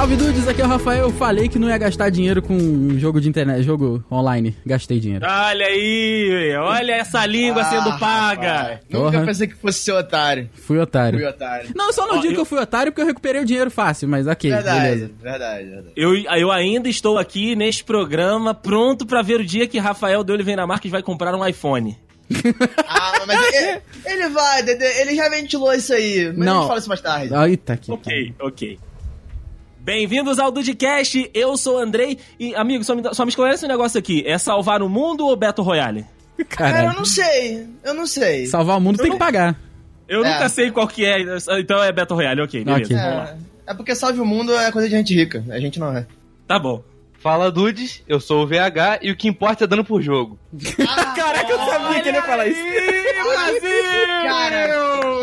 Salve dudes, aqui é o Rafael. Eu falei que não ia gastar dinheiro com jogo de internet, jogo online. Gastei dinheiro. Olha aí, olha essa língua sendo paga. rapaz, Nunca pensei que fosse ser otário. Fui otário. Fui otário. Não, eu só não Ó, digo eu- que eu fui otário porque eu recuperei o dinheiro fácil, mas ok, Verdade, beleza. verdade, verdade. Eu, eu ainda estou aqui neste programa pronto pra ver o dia que Rafael de Oliveira Marques vai comprar um iPhone. Ah, mas ele, ele vai, Dedê, ele já ventilou isso aí. Mas a Não. gente fala isso mais tarde. Eita, que Ok, ok. Bem-vindos ao Dudcast, eu sou o Andrei e, amigo, só me, só me esclarece um negócio aqui, é salvar o mundo ou Battle Royale? Cara, Cara, eu não sei. Eu não sei. salvar o mundo tem não- que pagar. Eu É. nunca sei qual que é, então é Battle Royale, ok, beleza, Ok. vamos lá. É, é porque salve o mundo é coisa de gente rica. A gente não é. Tá bom. Fala Dudes, eu sou o VH e o que importa é dano por jogo. Caraca, eu sabia que ele ia falar isso. Cara,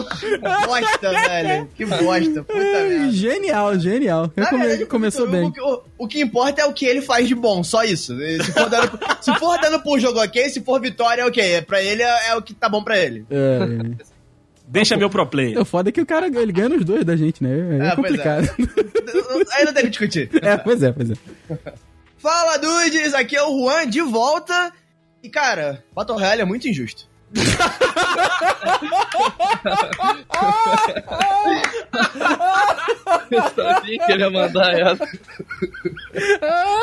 que bosta, velho. Que bosta. Puta merda. Genial, genial. Eu Na come- verdade, começou o, bem. O, o- que importa é o que ele faz de bom, só isso. Se for dando, se for dando por jogo, ok. Se for vitória, ok. Pra ele é, é o que tá bom pra ele. É, Deixa meu pro player. o foda é que o cara ele ganha nos dois da gente, né? É, Ah, pois complicado. Aí não tem que discutir. É. pois é, pois é. Fala, dudes! Aqui é o Juan de volta. E, cara, Battle Royale é muito injusto. Eu sabia que ele ia mandar essa.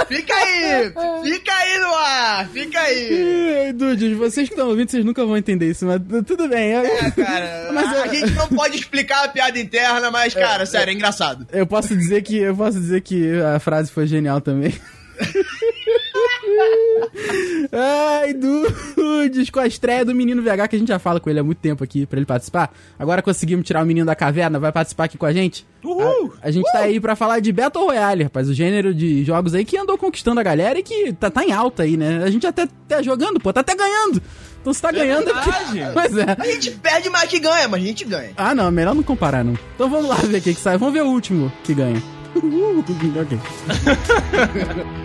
Fica aí! Fica aí no ar! Fica aí! Dudes, vocês que estão ouvindo, vocês nunca vão entender isso, mas tudo bem. Eu, É, cara, Mas a, eu- a gente não pode explicar a piada interna, mas, cara, sério, é engraçado. eu posso dizer que eu posso dizer que a frase foi genial também. Ai, Dudes, com a estreia do menino VH, que a gente já fala com ele há muito tempo aqui pra ele participar. Agora conseguimos tirar o menino da caverna, vai participar aqui com a gente. Uhul! A, a gente tá aí pra falar de Battle Royale, rapaz. O gênero de jogos aí que andou conquistando a galera e que tá, tá em alta aí, né? A gente até tá jogando, pô, tá até ganhando. Então se tá ganhando. é porque-. Pois é. A gente perde mais que ganha, mas a gente ganha. Ah, não, melhor não comparar, não. Então vamos lá ver o que, que sai. Vamos ver o último que ganha. ok.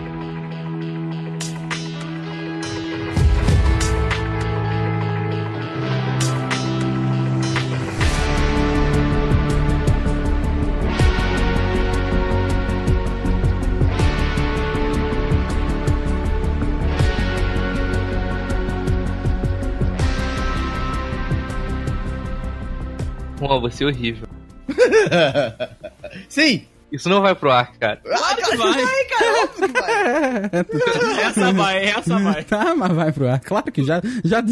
Pô, você é horrível. Sim! Isso não vai pro ar, cara. Ah, que cara, vai. vai, cara, óbvio que vai. Essa vai, essa vai. Tá, mas vai pro ar. Claro que já. Já,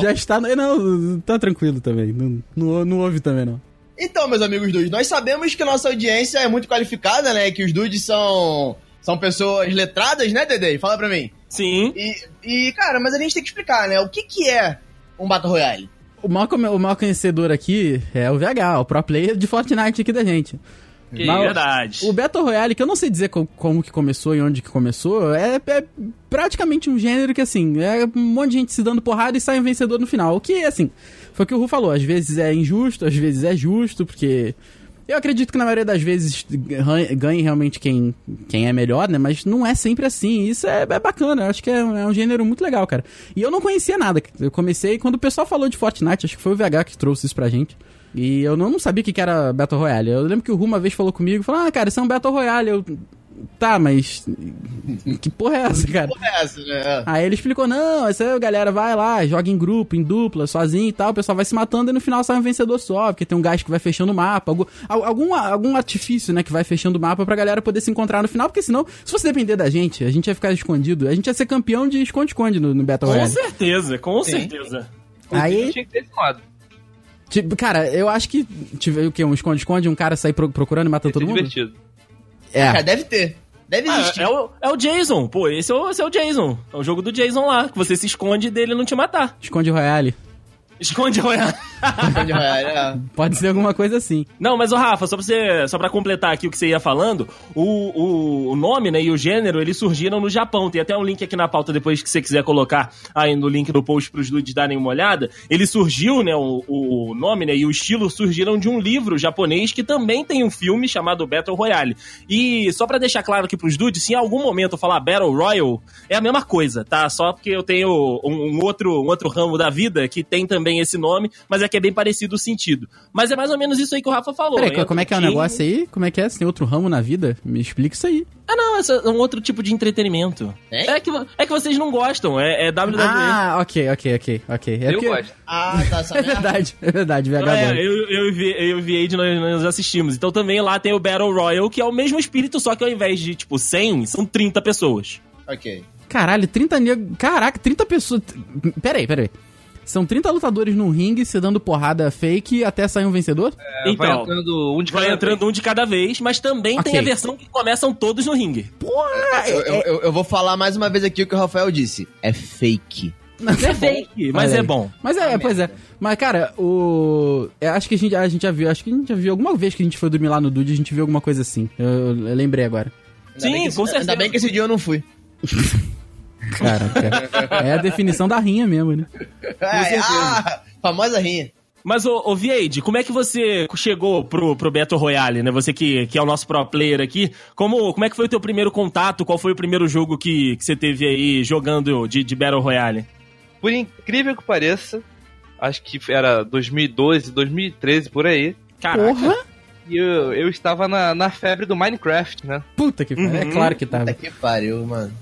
já está. Não, tá tranquilo também. Não, não, não ouve também, não. Então, meus amigos dudes, nós sabemos que nossa audiência é muito qualificada, né? Que os dudes são, são pessoas letradas, né, Dede? Fala pra mim. Sim. E, e, cara, mas a gente tem que explicar, né? O que que é um Battle Royale? O maior, o maior conhecedor aqui é o VH, o pro player de Fortnite aqui da gente. Que Mas- verdade. O Battle Royale, que eu não sei dizer co- como que começou e onde que começou, é, é praticamente um gênero que, assim, é um monte de gente se dando porrada e sai um vencedor no final. O que, assim, foi o que o Ru falou, às vezes é injusto, às vezes é justo, porque... Eu acredito que na maioria das vezes ganhe realmente quem, quem é melhor, né? Mas não é sempre assim. Isso é, é bacana. Eu acho que é, um- é um gênero muito legal, cara. E eu não conhecia nada. Eu comecei quando o pessoal falou de Fortnite. Acho que foi o VH que trouxe isso pra gente. E eu não, sabia o que, que era Battle Royale. Eu lembro que o Ru uma vez falou comigo, falou, ah, cara, isso é um Battle Royale. Eu, tá, mas que porra é essa, cara? Porra é essa, né? Aí ele explicou, não, essa galera vai lá, joga em grupo, em dupla, sozinho e tal, o pessoal vai se matando e no final sai um vencedor só, porque tem um gás que vai fechando o mapa, algum, al- algum, algum artifício, né, que vai fechando o mapa pra galera poder se encontrar no final, porque senão, se fosse depender da gente, a gente ia ficar escondido, a gente ia ser campeão de esconde-esconde no, no Battle Com Royale. certeza, com Sim. certeza. Aí, Tinha que ter tipo, cara, eu acho que tive o quê? Um esconde-esconde, um cara sair pro- procurando e matando todo mundo? divertido. Cara, É, deve ter. Deve Ah, existir. é, o, é o Jason, pô, esse é o, esse é o Jason. É o jogo do Jason lá, que você se esconde dele não te matar. esconde Royale. Esconde Royale. Battle Royale, é. Pode ser alguma coisa assim. Não, mas o Rafa, só pra, você, só pra completar aqui o que você ia falando, o, o, o nome né, e o gênero, eles surgiram no Japão. Tem até um link aqui na pauta depois que você quiser colocar aí no link do post pros dudes darem uma olhada. Ele surgiu, né, o, o nome né, e o estilo surgiram de um livro japonês que também tem um filme chamado Battle Royale. E só pra deixar claro aqui pros dudes, se em algum momento eu falar Battle Royale, é a mesma coisa, tá? Só porque eu tenho um, um outro, um outro ramo da vida que tem também esse nome, mas é que é bem parecido o sentido. Mas é mais ou menos isso aí que o Rafa falou. Peraí, Entra como é que é o negócio aí? Como é que é? Você tem outro ramo na vida? Me explica isso aí. Ah, não, é um outro tipo de entretenimento. Tem? É que, é que vocês não gostam, é, é WWE. Ah, ok, ok, ok, ok. É Eu porque- gosto. Ah, tá, É verdade, é verdade, VH É, eu, eu, e Vi- eu o Viade nós, nós assistimos. Então também lá tem o Battle Royale, que é o mesmo espírito, só que ao invés de, tipo, 100, são 30 pessoas. Ok. Caralho, 30 negros. Caraca, 30 pessoas. Peraí, peraí. São 30 lutadores num ringue se dando porrada fake até sair um vencedor? É, vai Então, entrando um de Vai cada entrando um de cada vez, mas também Ok. tem a versão que começam todos no ringue. Porra! Eu, eu, eu- eu vou falar mais uma vez aqui o que o Rafael disse. É fake. É fake, mas é bom. Mas é, Ah, pois é. Mas, cara, o. eu acho que a gente, a gente já viu. Acho que a gente já viu. Alguma vez que a gente foi dormir lá no Dude, a gente viu alguma coisa assim. Eu, eu lembrei agora. Ainda Sim, que esse- com certeza. Ainda bem que esse dia eu não fui. Caraca. é a definição da rinha mesmo, né? É, ah, famosa rinha. Mas, ô, ô Vieide, como é que você chegou pro, pro Battle Royale, né? Você que, que é o nosso pro player aqui. Como, como é que foi o teu primeiro contato? Qual foi o primeiro jogo que, que você teve aí jogando de, de Battle Royale? Por incrível que pareça, acho que era 2012, 2013, por aí. Caraca. Porra! E eu, eu estava na, na febre do Minecraft, né? Puta que pariu. É Uhum. claro que tava. Puta que pariu, mano.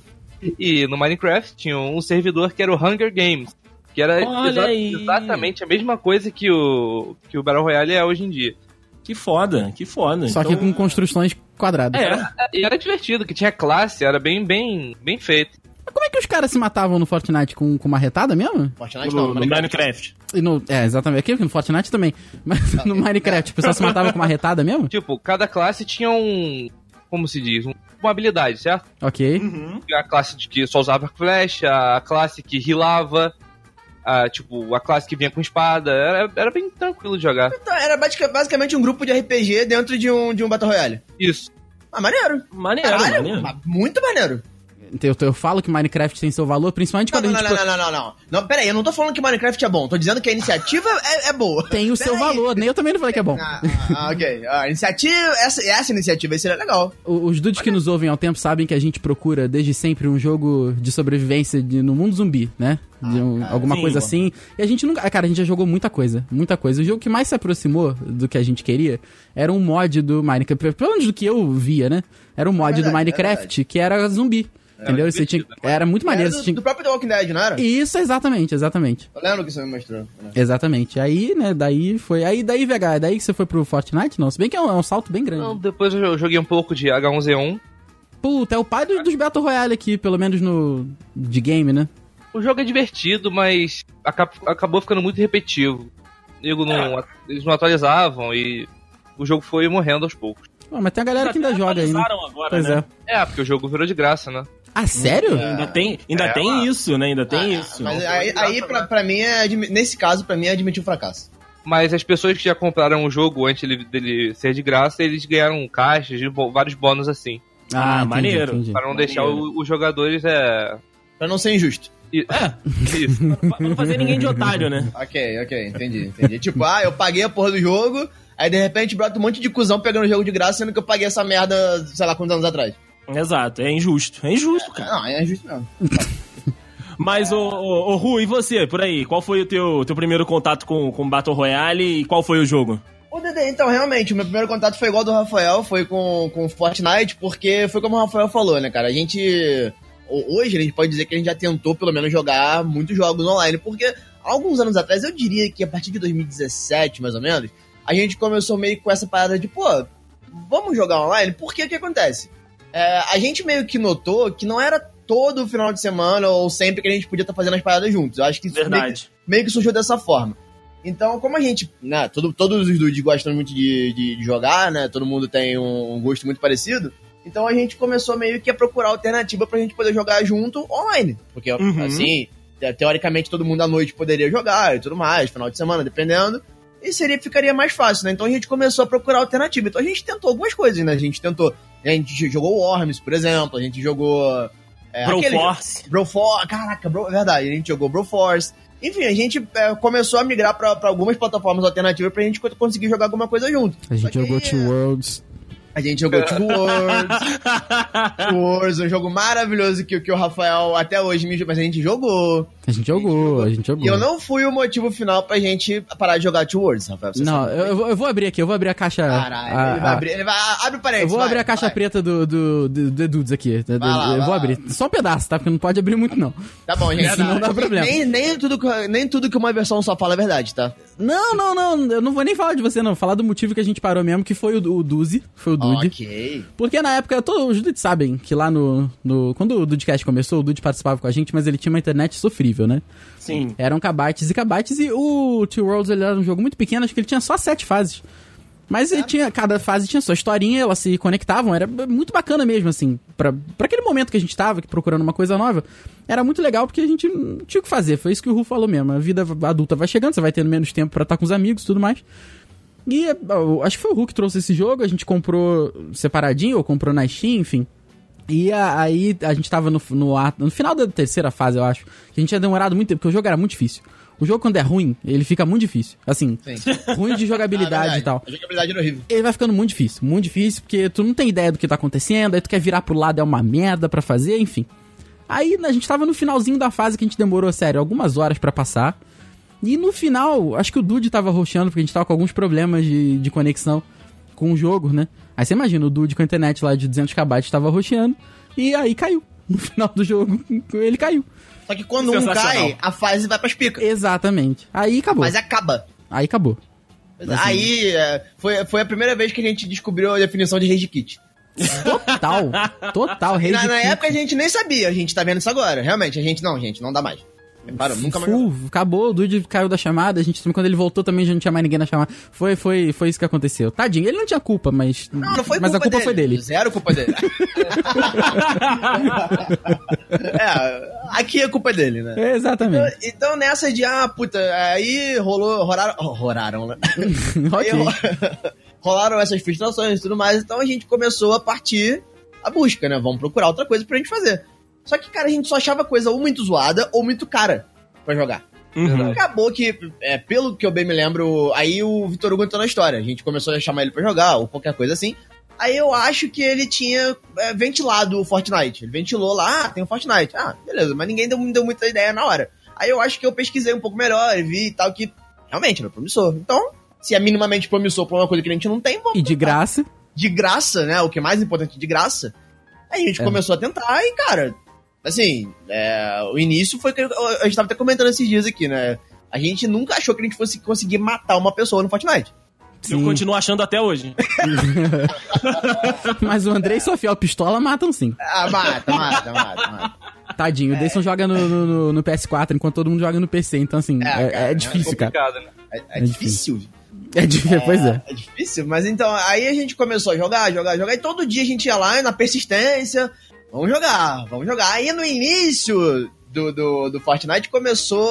E no Minecraft tinha um servidor que era o Hunger Games. Que era exa- aí. exatamente a mesma coisa que o, que o Battle Royale é hoje em dia. Que foda, que foda. Só que Então, com construções quadradas. É, E era divertido, que tinha classe, era bem, bem, bem feito. Mas como é que os caras se matavam no Fortnite com, com uma retada mesmo? Fortnite no, não, no Minecraft. E no, é, exatamente. Aqui no Fortnite também. Mas no Minecraft, o pessoal se matava com uma retada mesmo? Tipo, cada classe tinha um. Como se diz? Um- uma habilidade, certo? Ok. Uhum. A classe de que só usava flecha, a classe que rilava, a, tipo, a classe que vinha com espada. Era, era bem tranquilo de jogar. Então, era basic- basicamente um grupo de RPG dentro de um, de um Battle Royale. Isso. Ah, maneiro. Maneiro, Caralho, maneiro. muito maneiro. Eu, eu falo que Minecraft tem seu valor, principalmente Não, quando não, a não, gente. não, não, não, não, não. Não, pera aí, eu não tô falando que Minecraft é bom. Tô dizendo que a iniciativa é, é boa. Tem o seu Pera aí. valor, nem eu também não falei que é bom. Ah, ah, ok. A iniciativa, essa, essa iniciativa aí seria legal. Os dudes que nos ouvem um tempo sabem que a gente procura desde sempre um jogo de sobrevivência de- no mundo zumbi, né? De um- alguma Sim, coisa mano. assim. E a gente nunca. ah, Cara, a gente já jogou muita coisa. Muita coisa. O jogo que mais se aproximou do que a gente queria era um mod do Minecraft. Pelo menos do que eu via, né? Era um mod verdade, do é Minecraft que era zumbi. Entendeu? Você tinha, era muito maneiro. Era do, tinha... do próprio The Walking Dead, não era? Isso, exatamente, exatamente. Eu lembro que você me mostrou. né? Exatamente. Aí, né, daí foi. Aí, daí, VH, é daí que você foi pro Fortnite? Não, se bem que é um, é um salto bem grande. Então, depois eu joguei um pouco de H1Z1. Puta, é o pai dos, dos Battle Royale aqui, pelo menos no. de game, né? O jogo é divertido, mas aca- acabou ficando muito repetitivo. Não, eles não atualizavam e o jogo foi morrendo aos poucos. Pô, mas tem a galera que ainda joga aí, né? atualizaram agora, Pois né? é. É, porque o jogo virou de graça, né? Ah, sério? Ainda tem, ainda É, tem isso, né? Ainda tem Ah, isso. Mas aí, aí pra, pra mim, é, nesse caso, pra mim, é admitir o fracasso. Mas as pessoas que já compraram o jogo antes dele, dele ser de graça, eles ganharam caixas de vários bônus assim. Ah, maneiro. entendi. Para não Maneiro. deixar o- os jogadores é. Pra não ser injusto. i- Isso. Pra não fazer ninguém de otário, né? Ok, ok, entendi, entendi. tipo, ah, eu paguei a porra do jogo, aí de repente brota um monte de cuzão pegando o jogo de graça, sendo que eu paguei essa merda, sei lá, quantos anos atrás. Exato, é injusto. É injusto, cara. Não, é justo mesmo. Mas, ô, ô, ô Ru, e você, por aí? Qual foi o teu, teu primeiro contato com, com Battle Royale e qual foi o jogo? Ô, Dede, então, realmente, o meu primeiro contato foi igual ao do Rafael, foi com, com Fortnite, porque foi como o Rafael falou, né, cara? A gente. ho- Hoje a gente pode dizer que a gente já tentou, pelo menos, jogar muitos jogos online, porque alguns anos atrás, eu diria que a partir de 2017, mais ou menos, a gente começou meio com essa parada de, pô, vamos jogar online? Porque o que acontece? É, a gente meio que notou que não era todo final de semana ou sempre que a gente podia estar fazendo as paradas juntos. Eu acho que isso meio que Verdade. meio que surgiu dessa forma. Então, como a gente, né, todo, todos os dudes gostam muito de, de, de jogar, né, todo mundo tem um, um gosto muito parecido, então a gente começou meio que a procurar alternativa pra gente poder jogar junto online. Porque, Uhum. assim, te- teoricamente todo mundo à noite poderia jogar e tudo mais, final de semana, dependendo. E seria, ficaria mais fácil, né? Então a gente começou a procurar alternativa. Então a gente tentou algumas coisas, né? A gente tentou. A gente jogou Worms, por exemplo, a gente jogou. É, aquele- Broforce. Broforce, caraca, bro, é verdade, a gente jogou Broforce. Enfim, a gente é, começou a migrar pra, pra algumas plataformas alternativas pra gente co- conseguir jogar alguma coisa junto. A gente que, jogou Two Worlds. A gente jogou Two Worlds. Two Worlds, um jogo maravilhoso que, que o Rafael até hoje me mas a gente jogou. A gente jogou, a gente jogou. E eu não fui o motivo final pra gente parar de jogar Two Worlds, Rafael. Não, eu, eu vou- abrir aqui, eu vou abrir a caixa. Caralho, a- ele vai abrir. Ele vai, abre o parênteses. Eu vou vai, abrir a caixa vai. preta do, do, do, do Dudes aqui. lá, eu vai vou lá. abrir. Só um pedaço, tá? Porque não pode abrir muito, não. Tá bom, gente. Senão não dá problema. Nem, nem, tudo, que- nem tudo que uma versão só fala é verdade, tá? Não, não, não. Eu não vou nem falar de você, não. Falar do motivo que a gente parou mesmo, que foi o, o Duzi. Foi o Dude. Ok. Porque na época, todos os Dudes sabem que lá no, no. Quando o Dudecast começou, o Dude participava com a gente, mas ele tinha uma internet sofrível, né? Sim. Eram kbytes e kbytes. E o Two Worlds ele era um jogo muito pequeno, acho que ele tinha só sete fases. Mas ele tinha, cada fase tinha sua historinha, elas se conectavam, era muito bacana mesmo, assim. Pra, pra aquele momento que a gente tava procurando uma coisa nova, era muito legal porque a gente não tinha o que fazer. Foi isso que o Ru falou mesmo. A vida adulta vai chegando, você vai tendo menos tempo pra estar com os amigos e tudo mais. E acho que foi o Ru que trouxe esse jogo, a gente comprou separadinho, ou comprou na Steam, enfim. E a- aí a gente tava no, no, no final da terceira fase, eu acho. Que a gente tinha demorado muito tempo, porque o jogo era muito difícil. O jogo, quando é ruim, ele fica muito difícil. Assim, Sim. ruim de Ah, jogabilidade verdade. e tal. A jogabilidade era horrível. Ele vai ficando muito difícil, muito difícil, porque tu não tem ideia do que tá acontecendo, aí tu quer virar pro lado, é uma merda pra fazer, enfim. Aí a gente tava no finalzinho da fase que a gente demorou, sério, algumas horas pra passar. E no final, acho que o Dude tava roxando, porque a gente tava com alguns problemas de, de conexão com o jogo, né? Aí você imagina, o Dude com a internet lá de 200 KB tava roxando, e aí caiu. No final do jogo, ele caiu. Só que quando um cai, a fase vai pras picas. Exatamente. Aí acabou. Mas acaba. Aí acabou. Aí é, foi, foi a primeira vez que a gente descobriu a definição de rage kit. Total. Total. E na, rage na época a gente nem sabia, a gente tá vendo isso agora. Realmente, a gente não, gente, não dá mais. Parou, nunca mais. Full, acabou, o Dude caiu da chamada, a gente quando ele voltou também já não tinha mais ninguém na chamada. Foi, foi, foi isso que aconteceu. Tadinho, ele não tinha culpa, mas Não, não foi mas a culpa foi dele. Zero culpa dele. é, aqui a culpa é dele, né? É, Exatamente. Então nessa de, ah, puta, aí rolou, rolaram, oh, roraram, né? Aí ok. ro- rolaram essas frustrações e tudo mais, então a gente começou a partir a busca, né? Vamos procurar outra coisa pra gente fazer. Só que, cara, a gente só achava coisa ou muito zoada ou muito cara pra jogar. Uhum. Acabou que, é, pelo que eu bem me lembro, aí o Vitor Hugo entrou na história. A gente começou a chamar ele pra jogar, ou qualquer coisa assim. Aí eu acho que ele tinha é, ventilado o Fortnite. Ele ventilou lá, ah, tem o Fortnite. Ah, beleza, mas ninguém deu, deu muita ideia na hora. Aí eu acho que eu pesquisei um pouco melhor e vi e tal que realmente era promissor. Então, se é minimamente promissor pra uma coisa que a gente não tem, vamos E de graça, de graça, né? O que é mais importante, de graça. Aí a gente É. começou a tentar e, cara, assim, é, o início foi que a gente tava até comentando esses dias aqui, né? A gente nunca achou que a gente fosse conseguir matar uma pessoa no Fortnite. Eu sim. continuo achando até hoje. Mas o Andrei e sua fiel pistola matam sim. Ah, mata, mata, mata, mata. Tadinho, o Dayson joga no, no- no- no PS4 enquanto todo mundo joga no PC, então assim, É, é, cara, é é difícil, cara. Complicado, né? É, é É difícil. É difícil, pois é. É difícil, mas então, aí a gente começou a jogar, jogar, jogar, e todo dia a gente ia lá na persistência, vamos jogar, vamos jogar. Aí no início do, do, do Fortnite começou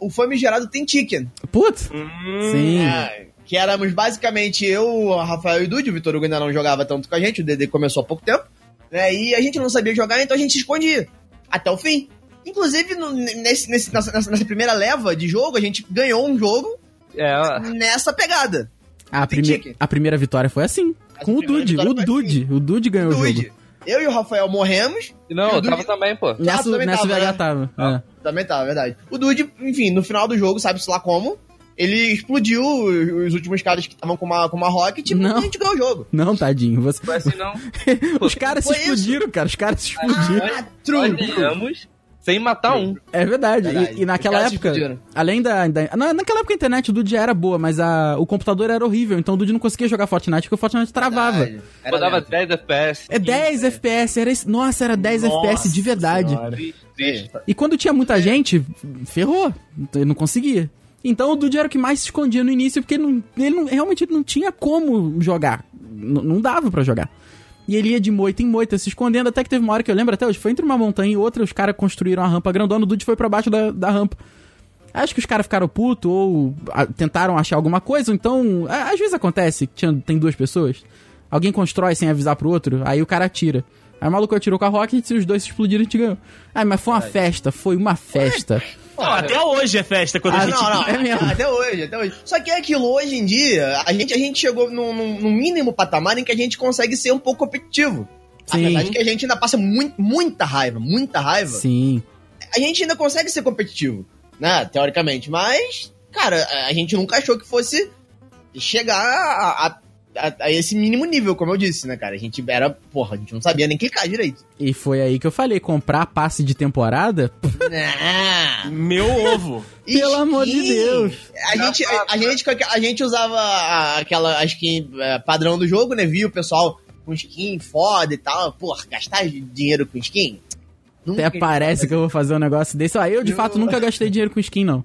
o famigerado Tem Chicken. Putz, Hum, sim. É, que éramos basicamente eu, o Rafael e o Dude, o Vitor Hugo ainda não jogava tanto com a gente, o DD começou há pouco tempo, né? E a gente não sabia jogar, então a gente se escondia até o fim. Inclusive, no- nesse, nesse- nessa, nessa- primeira leva de jogo, a gente ganhou um jogo É, nessa pegada. A, Tem prime- a primeira vitória foi assim. A Com o Dude, o Dude. O Dude ganhou o Dude. jogo. Eu e o Rafael morremos. não, o eu tava Dude- também, pô. Nessa, também nessa tava, VH né? tava. Ah. é. Também tá, é verdade. O Dude, enfim, no final do jogo, sabe-se lá como, ele explodiu os, os últimos caras que estavam com uma, com uma rocket Não. e a gente ganhou o jogo. Não, tadinho. Você... Foi assim, não. Os caras se Foi isso. explodiram, cara. Os caras se explodiram. Ah, true. Nós ganhamos sem matar um. É verdade. Verdade. E, e naquela época, além da, da- na- Naquela época a internet do Dude já era boa, mas a, o computador era horrível. Então o Dude não conseguia jogar Fortnite porque o Fortnite travava. Verdade. Era lento. 10 FPS. É 10 FPS, era nossa, era 10 Nossa FPS de verdade. Senhora. Triste. E quando tinha muita gente, ferrou. Ele não conseguia. Então o Dude era o que mais se escondia no início, porque ele, não, ele não- realmente não tinha como jogar. N- não dava pra jogar. E ele ia de moita em moita, se escondendo, até que teve uma hora que eu lembro até hoje, foi entre uma montanha e outra, os caras construíram uma rampa grandona, o Dude foi pra baixo da, da rampa. Acho que os caras ficaram putos ou a, tentaram achar alguma coisa, então. a- às vezes acontece tinha- tem duas pessoas. Alguém constrói sem avisar pro outro, aí o cara atira. Aí o maluco atirou com a rocket e os dois se explodiram, a gente ganhou. Ai, mas foi uma festa, foi uma festa. Não, até hoje é festa quando a Ah, gente. Não, não, É mesmo. até hoje, até hoje. Só que é aquilo, hoje em dia, a gente, a gente chegou num, num- num mínimo patamar em que a gente consegue ser um pouco competitivo. Sim. Apesar de que a gente ainda passa muito, muita raiva, muita raiva. Sim. A gente ainda consegue ser competitivo, né? Teoricamente. Mas, cara, a gente nunca achou que fosse chegar a, a- a- a esse mínimo nível, como eu disse, né, cara? A gente era, porra, a gente não sabia nem clicar direito. E foi aí que eu falei, comprar passe de temporada? Meu ovo. Pelo amor de Deus. A gente, a, a gente, a gente usava aquela a skin é, padrão do jogo, né? Via o pessoal com skin foda e tal. Porra, gastar dinheiro com skin? Nunca Até parece que eu vou fazer um negócio desse. Ah, eu de Eu- fato nunca gastei dinheiro com skin, não.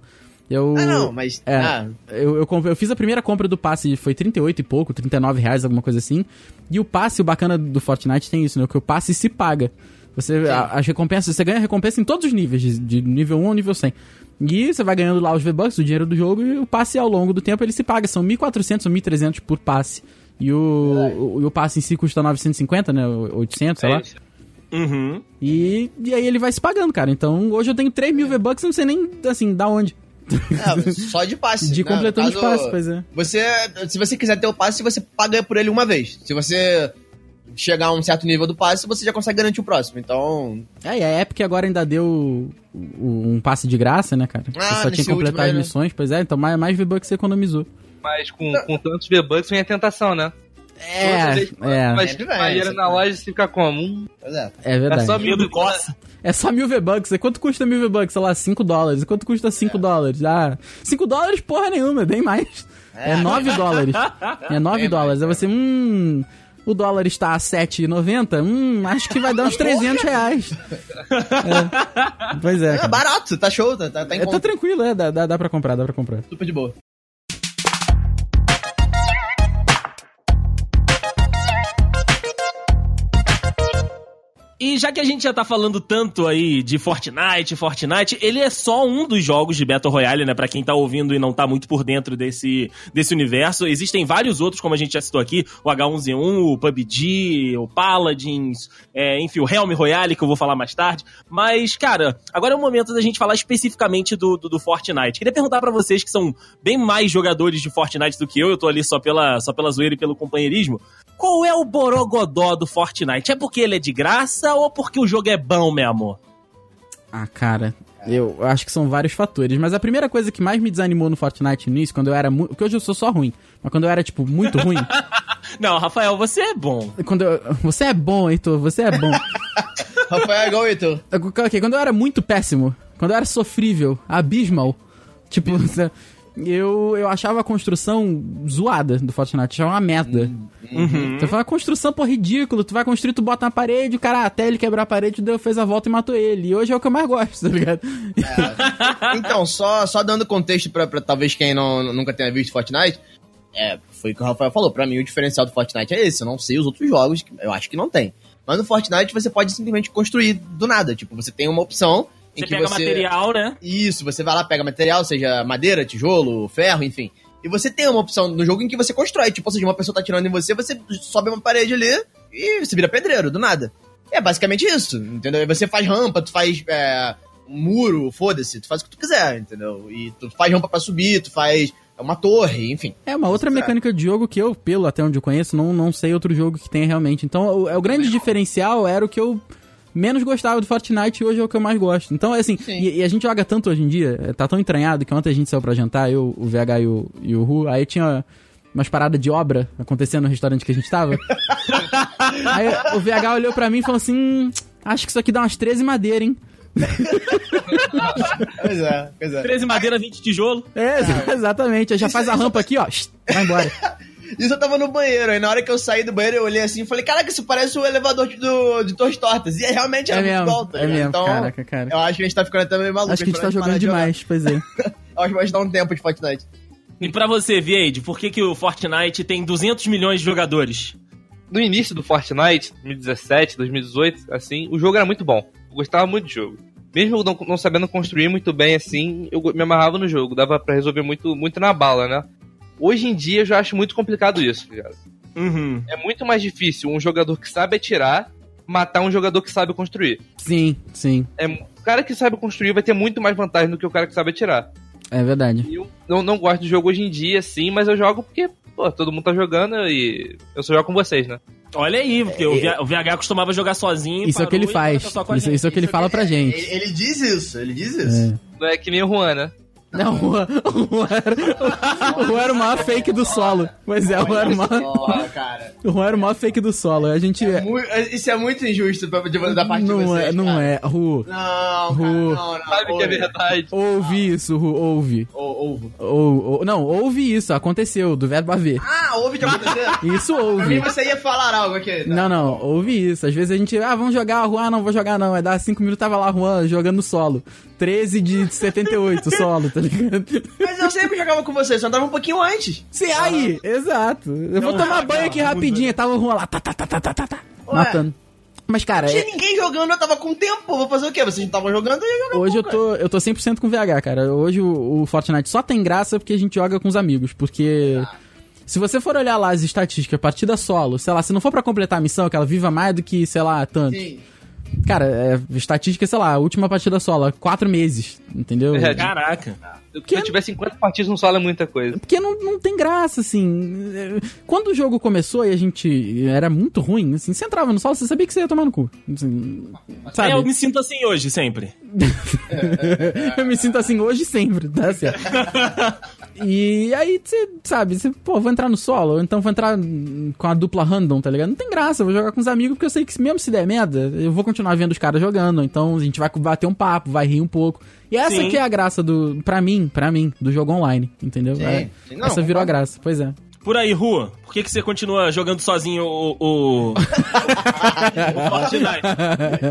Eu, Ah, não, mas. É, ah, eu, eu, eu fiz a primeira compra do passe, foi 38 e pouco, 39 reais, alguma coisa assim. E o passe, o bacana do Fortnite tem isso, né? Que o passe se paga. Você, a- as recompensas, você ganha recompensa em todos os níveis, de, de nível 1 ao nível 100. E você vai ganhando lá os V-Bucks, o dinheiro do jogo, e o passe ao longo do tempo ele se paga. São 1.400 ou 1.300 por passe. E o, o, o passe em si custa 950, né? 800, sei lá. É isso. Uhum. E, e aí ele vai se pagando, cara. Então hoje eu tenho 3 mil V-Bucks, não sei nem, assim, da onde. é, só de passe. De né? completando os passes, pois é. Você, se você quiser ter o passe, você paga por ele uma vez. Se você chegar a um certo nível do passe, você já consegue garantir o próximo. Então, É, e a Epic agora ainda deu um passe de graça, né, cara? Ah, Você só tinha que completar último as né? missões, pois é, então mais, mais V-Bucks você economizou. Mas com, com tantos V-Bucks vem a tentação, né? É, vê- é, Mas vem, maneira sempre na loja fica como? É. é verdade. É só É só, mil Medo coça. mil V-Bucks. E Quanto custa mil V-Bucks? Sei lá, 5 dólares. E quanto custa 5 dólares? Ah, 5 dólares porra nenhuma, bem mais. É 9 dólares. É 9 Bem dólares. Aí você, hum... O dólar está a 7,90? Hum, acho que vai dar uns 300 reais. É. Pois é, É cara. barato, tá show, tá, tá, tá em É, tá tranquilo, é, dá, dá, dá pra comprar, dá pra comprar. Super de boa. E já que a gente já tá falando tanto aí de Fortnite, Fortnite, ele é só um dos jogos de Battle Royale, né? Pra quem tá ouvindo e não tá muito por dentro desse, desse universo. Existem vários outros, como a gente já citou aqui, o H1Z1, o PUBG, o Paladins, é, enfim, o Helm Royale, que eu vou falar mais tarde. Mas, cara, agora é o momento da gente falar especificamente do, do, do Fortnite. Queria perguntar pra vocês que são bem mais jogadores de Fortnite do que eu, eu tô ali só pela, só pela zoeira e pelo companheirismo. Qual é o borogodó do Fortnite? É porque ele é de graça ou porque o jogo é bom, meu amor? Ah, cara, eu acho que são vários fatores, mas a primeira coisa que mais me desanimou no Fortnite no início, quando eu era muito. Porque hoje eu sou só ruim, mas quando eu era, tipo, muito ruim. Não, Rafael, você é bom. quando eu- Você é bom, Heitor, você é bom. Rafael, igual o Heitor. Ok, quando eu era muito péssimo, quando eu era sofrível, abismal, tipo, eu, eu achava a construção zoada do Fortnite, achava uma merda. Uhum. Então foi uma construção, pô, ridículo. Tu vai construir, tu bota na parede, o cara até ele quebrar a parede, deu, fez a volta e matou ele. E hoje é o que eu mais gosto, tá ligado? Então, só, só dando contexto pra, pra talvez quem não, nunca tenha visto Fortnite, é, foi o que o Rafael falou. Pra mim, o diferencial do Fortnite é esse. Eu não sei os outros jogos, eu acho que não tem. Mas no Fortnite você pode simplesmente construir do nada. Tipo, você tem uma opção Você que pega você. material, né? Isso, você vai lá, pega material, seja madeira, tijolo, ferro, enfim. E você tem uma opção no jogo em que você constrói. Tipo, ou seja, uma pessoa tá atirando em você, você sobe uma parede ali e você vira pedreiro, do nada. É basicamente isso, entendeu? Você faz rampa, tu faz é, um muro, foda-se, tu faz o que tu quiser, entendeu? E tu faz rampa pra subir, tu faz uma torre, enfim. É uma outra mecânica de jogo que eu, pelo até onde eu conheço, não, não sei outro jogo que tenha realmente. Então, o, é o grande diferencial era o que eu menos gostava do Fortnite e hoje é o que eu mais gosto. Então, assim, Sim. e, e a gente joga tanto hoje em dia, é, tá tão entranhado que ontem a gente saiu pra jantar, eu, o VH e o, e o Ru, aí tinha umas paradas de obra acontecendo no restaurante que a gente tava. aí o VH olhou pra mim e falou assim: "Hum, acho que isso aqui dá umas 13 madeiras, hein? Pois é, pois é. 13 madeira, 20 tijolo. É, exatamente. Aí já faz a rampa aqui, ó. Vai embora. Isso eu tava no banheiro, aí na hora que eu saí do banheiro eu olhei assim e falei, caraca, isso parece o elevador do, de Torres Tortas. E é, realmente era É muito tá é mesmo, Então, caraca, cara. eu acho que a gente tá ficando até meio maluco. Acho que a gente tá jogando de jogar. demais, pois é. Eu acho que vai dar um tempo de Fortnite. E pra você, Vieide, por que, que o Fortnite tem 200 milhões de jogadores? no início do Fortnite, 2017, 2018, assim, o jogo era muito bom. Eu gostava muito do jogo. Mesmo não, não sabendo construir muito bem, assim, eu me amarrava no jogo. Dava pra resolver muito, muito na bala, né? Hoje em dia eu já acho muito complicado isso, tá ligado? Uhum. É muito mais difícil um jogador que sabe atirar matar um jogador que sabe construir. Sim, sim. É, o cara que sabe construir vai ter muito mais vantagem do que o cara que sabe atirar. É verdade. E eu não, não gosto do jogo hoje em dia, sim, mas eu jogo porque, pô, todo mundo tá jogando e eu só jogo com vocês, né? Olha aí, porque o V- o VH costumava jogar sozinho. Isso é o que ele faz. tá Isso, isso é o que ele fala pra gente. Ele, ele diz isso, ele diz isso. Não é que nem o Juan, né? Não, o Juan- o Juan era- o o maior fake do solo. Pois é, o Juan era o maior, Porra, cara. o Juan era o maior fake do solo. A gente. Mu- Isso é muito injusto pra- de- da parte de Não vocês, é, não cara. é. Ru, Não, Ru. não, não. Sabe que é Ouve. verdade. ouve isso, Ru, ouve. Ou- ouve. Ou, ou- não, ouve isso, aconteceu, do verbo haver. Ah, ouve de acontecer? Isso Pra mim ouve. você ia falar algo aqui. tá? Não, não, ouve isso. Às vezes a gente, ah, vamos jogar, Juan, não vou jogar não. Aí dá 5 minutos, tava lá Juan jogando solo. 13 de 78 solo, tá ligado? Mas eu sempre jogava com você, só andava um pouquinho antes. Sim, aí, exato. Eu vou Não, tomar cara, banho aqui muda. rapidinho. Tava o Juan lá, tá, tá, tá, tá, tá, tá, tá, matando. Mas, cara, Não é- tinha ninguém jogando, eu tava com tempo. Vou fazer o quê? Vocês não estavam jogando, eu ia jogar. hoje eu pô, tô, eu tô 100% com VH, cara. Hoje o, o Fortnite só tem graça porque a gente joga com os amigos. Porque se você for olhar lá as estatísticas, partida solo, sei lá, se não for pra completar a missão, que ela viva mais do que, sei lá, tanto. Sim. Cara, é, estatística, sei lá, a última partida solo, quatro meses, entendeu? É, Caraca. Se eu tiver 50 partidas no solo é muita coisa. Porque não, não tem graça, assim. É, Quando o jogo começou e a gente era muito ruim, assim, você entrava no solo, você sabia que você ia tomar no cu. Assim, sabe? É, eu me sinto assim hoje, sempre. eu me sinto assim hoje e sempre, tá certo? e aí você, sabe, você, pô, vou entrar no solo, ou então vou entrar com a dupla random, tá ligado? Não tem graça, eu vou jogar com os amigos, porque eu sei que mesmo se der merda, eu vou continuar vendo os caras jogando, então a gente vai bater um papo, vai rir um pouco. E essa Sim. que é a graça do, pra mim, pra mim, do jogo online, entendeu? É. Não, essa virou a graça, pois é. Por aí, Rua, por que, que você continua jogando sozinho o, o... o Fortnite?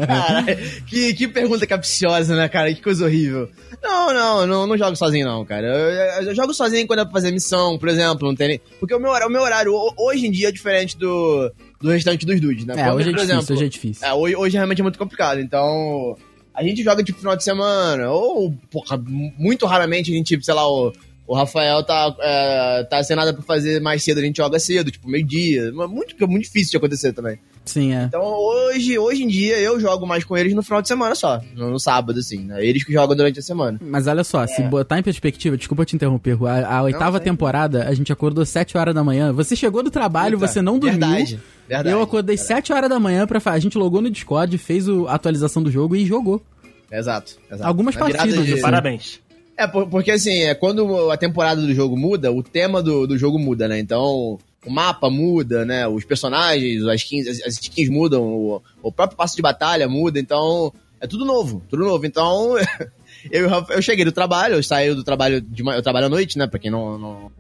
Cara, que, que pergunta capciosa, né, cara? Que coisa horrível. Não, não, não, não jogo sozinho, não, cara. Eu, eu- eu jogo sozinho quando é pra fazer missão, por exemplo, não tem nem... Porque o meu, o meu horário ho- hoje em dia é diferente do, do restante dos dudes, né? É, Quando, hoje é difícil, exemplo, hoje é difícil. É, hoje, hoje realmente é muito complicado, então... A gente joga, tipo, final de semana, ou, porra, muito raramente a gente, sei lá, o, o Rafael tá, é, tá sem nada pra fazer mais cedo, a gente joga cedo, tipo, meio-dia. Mas Muito, é muito difícil de acontecer também. Sim, é. Então hoje, hoje em dia eu jogo mais com eles no final de semana só. No, no sábado, assim, né? Eles que jogam durante a semana. Mas olha só, se botar em perspectiva, desculpa te interromper, Ru, a, a oitava sem temporada, a gente acordou 7 horas da manhã. Você chegou do trabalho, Puta, você não dormiu. Verdade, verdade. eu acordei 7 horas da manhã pra fazer. A gente logou no Discord, fez o- a atualização do jogo e jogou. Exato, exato. Algumas Na partidas, de- assim. Parabéns. É, por- porque assim, é, quando a temporada do jogo muda, o tema do, do jogo muda, né? Então, o mapa muda, né? Os personagens, as skins, as, skins mudam, o, o próprio passo de batalha muda, então é tudo novo, tudo novo. Então, eu, eu cheguei do trabalho, eu saí do trabalho de eu trabalho à noite, né? Pra quem não, não,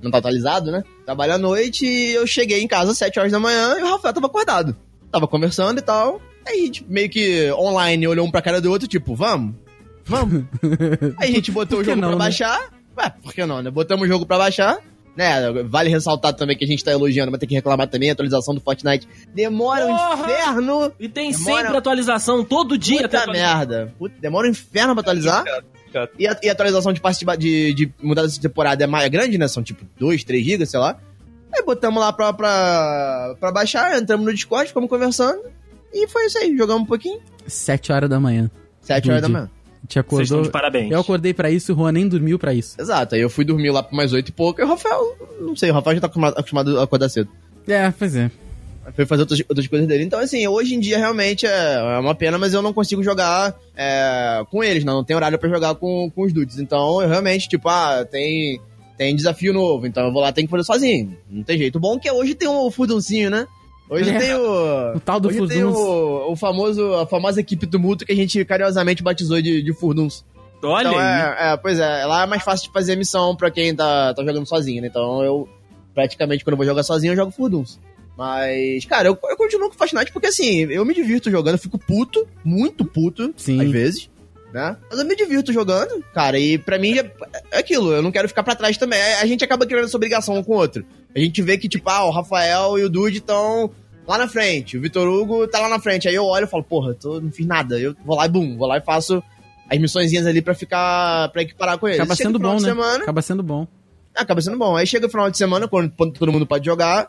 não tá atualizado, né? Trabalho à noite e eu cheguei em casa às 7 horas da manhã e o Rafael tava acordado. Tava conversando e tal. Aí, tipo, meio que online, olhou um pra cara do outro, tipo, vamos? Vamos? Aí a gente botou o jogo não, pra né? baixar. Ué, por que não, né? Botamos o jogo pra baixar. Né, vale ressaltar também que a gente tá elogiando, mas tem que reclamar também, a atualização do Fortnite demora um inferno. E tem Demora- sempre atualização, todo dia Puta atualização. merda. Puta, demora um inferno pra atualizar. E a, e a atualização de, passe de, de, de mudança de temporada é mais grande, né? São tipo 2, 3 gigas, sei lá. Aí botamos lá pra, pra, pra baixar, entramos no Discord, ficamos conversando. E foi isso aí, jogamos um pouquinho. 7 horas da manhã. 7 horas da manhã. A gente Vocês estão acordou. de parabéns. Eu acordei pra isso e o Juan nem dormiu pra isso. Exato, aí eu fui dormir lá por mais 8 e pouco. E o Rafael, não sei, o Rafael já tá acostumado, acostumado a acordar cedo. É, pois é. Foi fazer outras, outras coisas dele. Então, assim, hoje em dia realmente é, é uma pena, mas eu não consigo jogar é, com eles, não. Não tem horário pra jogar com, com os dudes. Então, eu realmente, tipo, ah, tem, tem desafio novo. Então eu vou lá, tenho que fazer sozinho. Não tem jeito. O bom é que hoje tem o furduncinho, né? Hoje É. tem o. O tal do hoje tem Furduns. o, o famoso, a famosa equipe do Muto que a gente carinhosamente batizou de, de Furduns. Olha então, aí. é, é, pois é, lá é mais fácil de fazer missão pra quem tá, tá jogando sozinho, né? Então eu, praticamente, quando eu vou jogar sozinho, eu jogo Furduns. Mas, cara, eu, eu continuo com Fortnite porque, assim, eu me divirto jogando, eu fico puto, muito puto, Sim. às vezes, né? Mas eu me divirto jogando, cara, e pra mim já- é aquilo, eu não quero ficar pra trás também. A gente acaba criando essa obrigação um com o outro. A gente vê que, tipo, ah, o Rafael e o Dude estão lá na frente. O Vitor Hugo tá lá na frente. Aí eu olho e falo, porra, tô, não fiz nada. Eu vou lá e bum, vou lá e faço as missõezinhas ali pra ficar. pra equiparar com ele. Acaba Chega sendo bom, de né? Semana, Acaba sendo bom. acaba sendo bom. Aí chega o final de semana, quando, quando todo mundo pode jogar,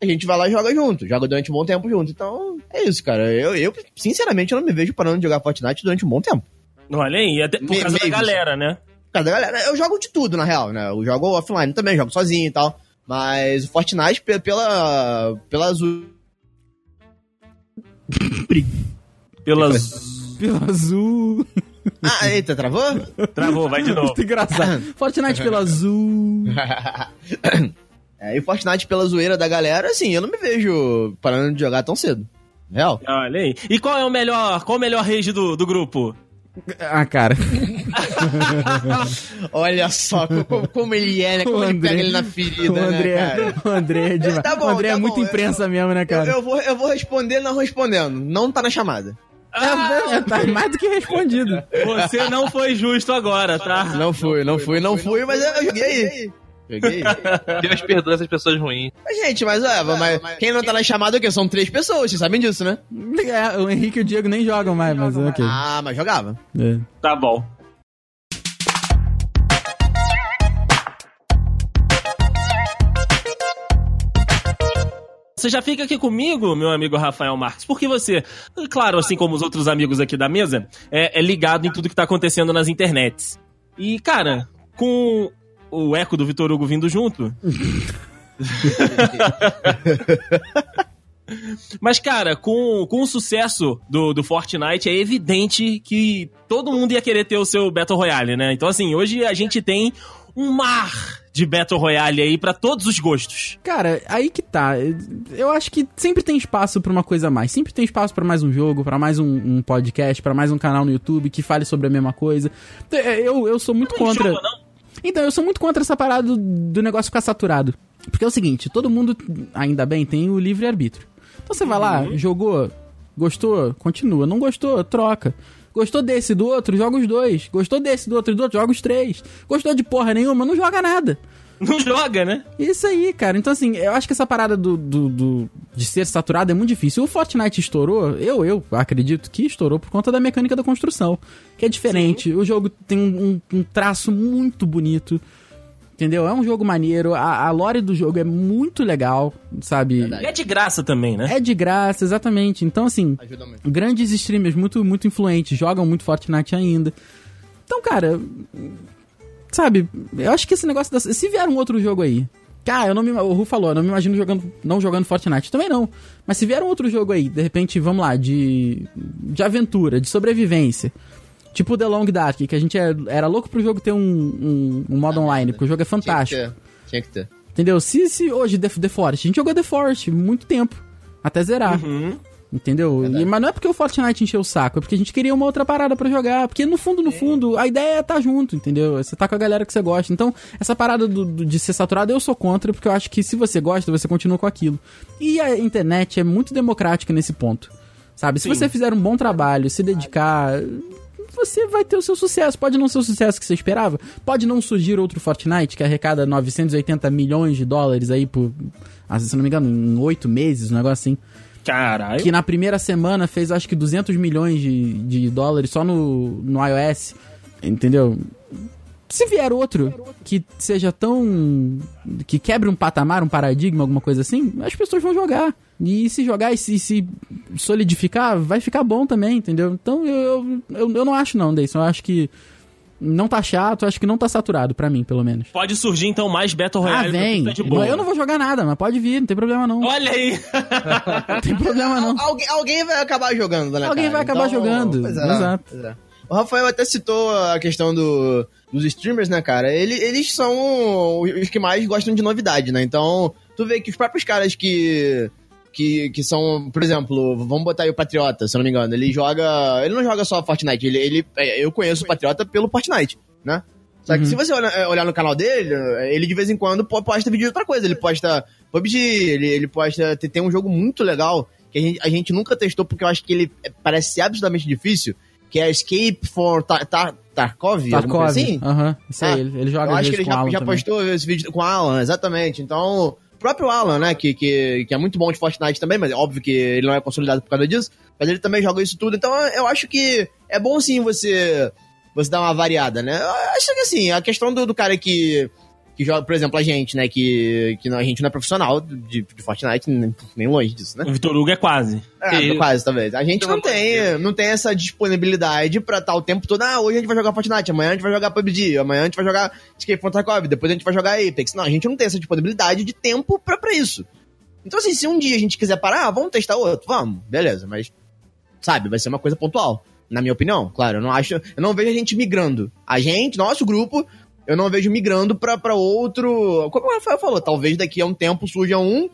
a gente vai lá e joga junto. Joga durante um bom tempo junto. Então, é isso, cara. Eu, eu sinceramente, eu não me vejo parando de jogar Fortnite durante um bom tempo. Olha aí, até por Me- causa da galera, né? Por causa da galera, eu jogo de tudo, na real, né? Eu jogo offline também, jogo sozinho e tal. Mas o Fortnite, pe- pela, pela azul. Pelas. Pelo azul. Ah, eita, travou? Travou, vai de novo. Muito engraçado. Fortnite pelo azul. é, e o Fortnite pela zoeira da galera, assim, eu não me vejo parando de jogar tão cedo. Real. Olha aí. E qual é o melhor, qual o melhor rage do, do grupo? Ah, cara. Olha só como, como ele é, né? Como O ele André- pega ele na ferida, o André, né, cara? o André é demais. Tá bom, o André tá é muito bom, imprensa mesmo, né, Eu, cara? eu vou, eu vou responder não respondendo. Não tá na chamada. É, é, tá mais do que respondido. Você não foi justo agora, tá? Não fui, não fui, não fui, mas eu, eu joguei. Joguei. Deus perdoa essas pessoas ruins. Mas, gente, mas, é, mas quem não tá na chamada é o quê? São três pessoas, vocês sabem disso, né? É, o Henrique e o Diego nem jogam mais, mas ok. Ah, mas jogava. É. Tá bom. Você já fica aqui comigo, meu amigo Rafael Marques, porque você, claro, assim como os outros amigos aqui da mesa, é, é ligado em tudo que tá acontecendo nas internets. E, cara, com o eco do Vitor Hugo vindo junto. Mas, cara, com, com o sucesso do, do Fortnite, é evidente que todo mundo ia querer ter o seu Battle Royale, né? Então, assim, hoje a gente tem um mar de Battle Royale aí pra todos os gostos. Cara, aí que tá. Eu acho que sempre tem espaço pra uma coisa a mais. Sempre tem espaço pra mais um jogo, pra mais um, um podcast, pra mais um canal no YouTube que fale sobre a mesma coisa. É, Eu, eu sou muito Não contra. enjoa, não? Então, eu sou muito contra essa parada do, do negócio ficar saturado. Porque é o seguinte, todo mundo, ainda bem, tem o livre-arbítrio. Então você vai lá, jogou, gostou, continua. Não gostou, troca. Gostou desse e do outro, joga os dois. Gostou desse, do outro e do outro, joga os três. Gostou de porra nenhuma, não joga nada. Não joga, né? Isso aí, cara. Então, assim, eu acho que essa parada do, do, do- de ser saturado é muito difícil. O Fortnite estourou, eu, eu acredito que estourou por conta da mecânica da construção, que é diferente. O jogo tem um, um- um traço muito bonito. Entendeu? É um jogo maneiro. A, a lore do jogo é muito legal, sabe? E é de graça também, né? É de graça, exatamente. Então, assim, grandes streamers muito, muito influentes jogam muito Fortnite ainda. Então, cara, sabe, eu acho que esse negócio da, se vier um outro jogo aí, cara, eu não me, o Ru falou, eu não me imagino jogando, não jogando Fortnite, também não. Mas se vier um outro jogo aí, de repente, vamos lá, de de aventura, de sobrevivência, tipo The Long Dark, que a gente é- era louco pro jogo ter um, um, um modo online, porque o jogo é Tinha que fantástico. ter. Tinha que ter. Entendeu? Se, se hoje The, The Forest, a gente jogou The Forest muito tempo, até zerar. Uhum. Entendeu? E- mas não é porque o Fortnite encheu o saco, é porque a gente queria uma outra parada pra jogar. Porque no fundo, no fundo, a ideia é estar junto, entendeu? Você tá com a galera que você gosta. Então, essa parada do- do- de ser saturado eu sou contra, porque eu acho que se você gosta, você continua com aquilo. E a internet é muito democrática nesse ponto. Sabe? Se Sim. você fizer um bom trabalho, se dedicar. Você vai ter o seu sucesso. Pode não ser o sucesso que você esperava. Pode não surgir outro Fortnite que arrecada 980 milhões de dólares aí por. ah, Se não me engano, em oito meses, um negócio assim Caralho. que na primeira semana fez acho que 200 milhões de, de dólares só no, no iOS, entendeu? Se vier outro que seja tão. que quebre um patamar, um paradigma, alguma coisa assim, as pessoas vão jogar. E se jogar e se, se solidificar, vai ficar bom também, entendeu? Então eu, eu, eu não acho não, Deison. Eu acho que não tá chato, acho que não tá saturado, pra mim, pelo menos. Pode surgir então mais Battle Ah, Royale pra vem! tá de boa. Eu não vou jogar nada, mas pode vir, não tem problema não. Olha aí! Não tem problema não. Alguém, alguém vai acabar jogando, né, Alguém cara? vai acabar jogando, pois é, exato. pois é. O Rafael até citou a questão do, dos streamers, né, cara? Ele- eles são os que mais gostam de novidade, né? Então, tu vê que os próprios caras que... Que, que são, por exemplo, vamos botar aí o Patriota, se eu não me engano. Ele joga. Ele não joga só Fortnite, ele, ele, é, eu conheço o Patriota pelo Fortnite, né? Só que Uhum. se você olhar, é, olhar no canal dele, ele de vez em quando po- posta vídeo de outra coisa. Ele posta PUBG, ele, ele posta. Tem, um jogo muito legal que a gente, a gente nunca testou porque eu acho que ele é- parece ser absolutamente difícil, que é Escape for Tar- Tar- Tarkov, Tarkov. assim. Aham, isso aí, Ah, ele, ele joga Eu acho que ele já, já postou esse vídeo com o Alan, exatamente. Então, O próprio Alan, né, que, que, que é muito bom de Fortnite também, mas é óbvio que ele não é consolidado por causa disso, mas ele também joga isso tudo, então eu acho que é bom sim você, você dar uma variada, né? Eu acho que assim, a questão do, do cara que que joga, por exemplo, a gente, né, que, que não, a gente não é profissional de, de Fortnite, nem, nem longe disso, né? O Vitor Hugo é quase. É, Isso. quase, talvez. A gente não de tem, não tem essa disponibilidade pra estar o tempo todo, ah, hoje a gente vai jogar Fortnite, amanhã a gente vai jogar PUBG, amanhã a gente vai jogar Escape from Tarkov, depois a gente vai jogar Apex. Não, a gente não tem essa disponibilidade de tempo pra, pra isso. Então, assim, se um dia a gente quiser parar, ah, vamos testar outro, vamos, beleza, mas, sabe, vai ser uma coisa pontual. Na minha opinião, claro, eu não acho, eu não vejo a gente migrando. A gente, nosso grupo, eu não vejo migrando pra, pra outro. Como o Rafael falou, talvez daqui a um tempo surja um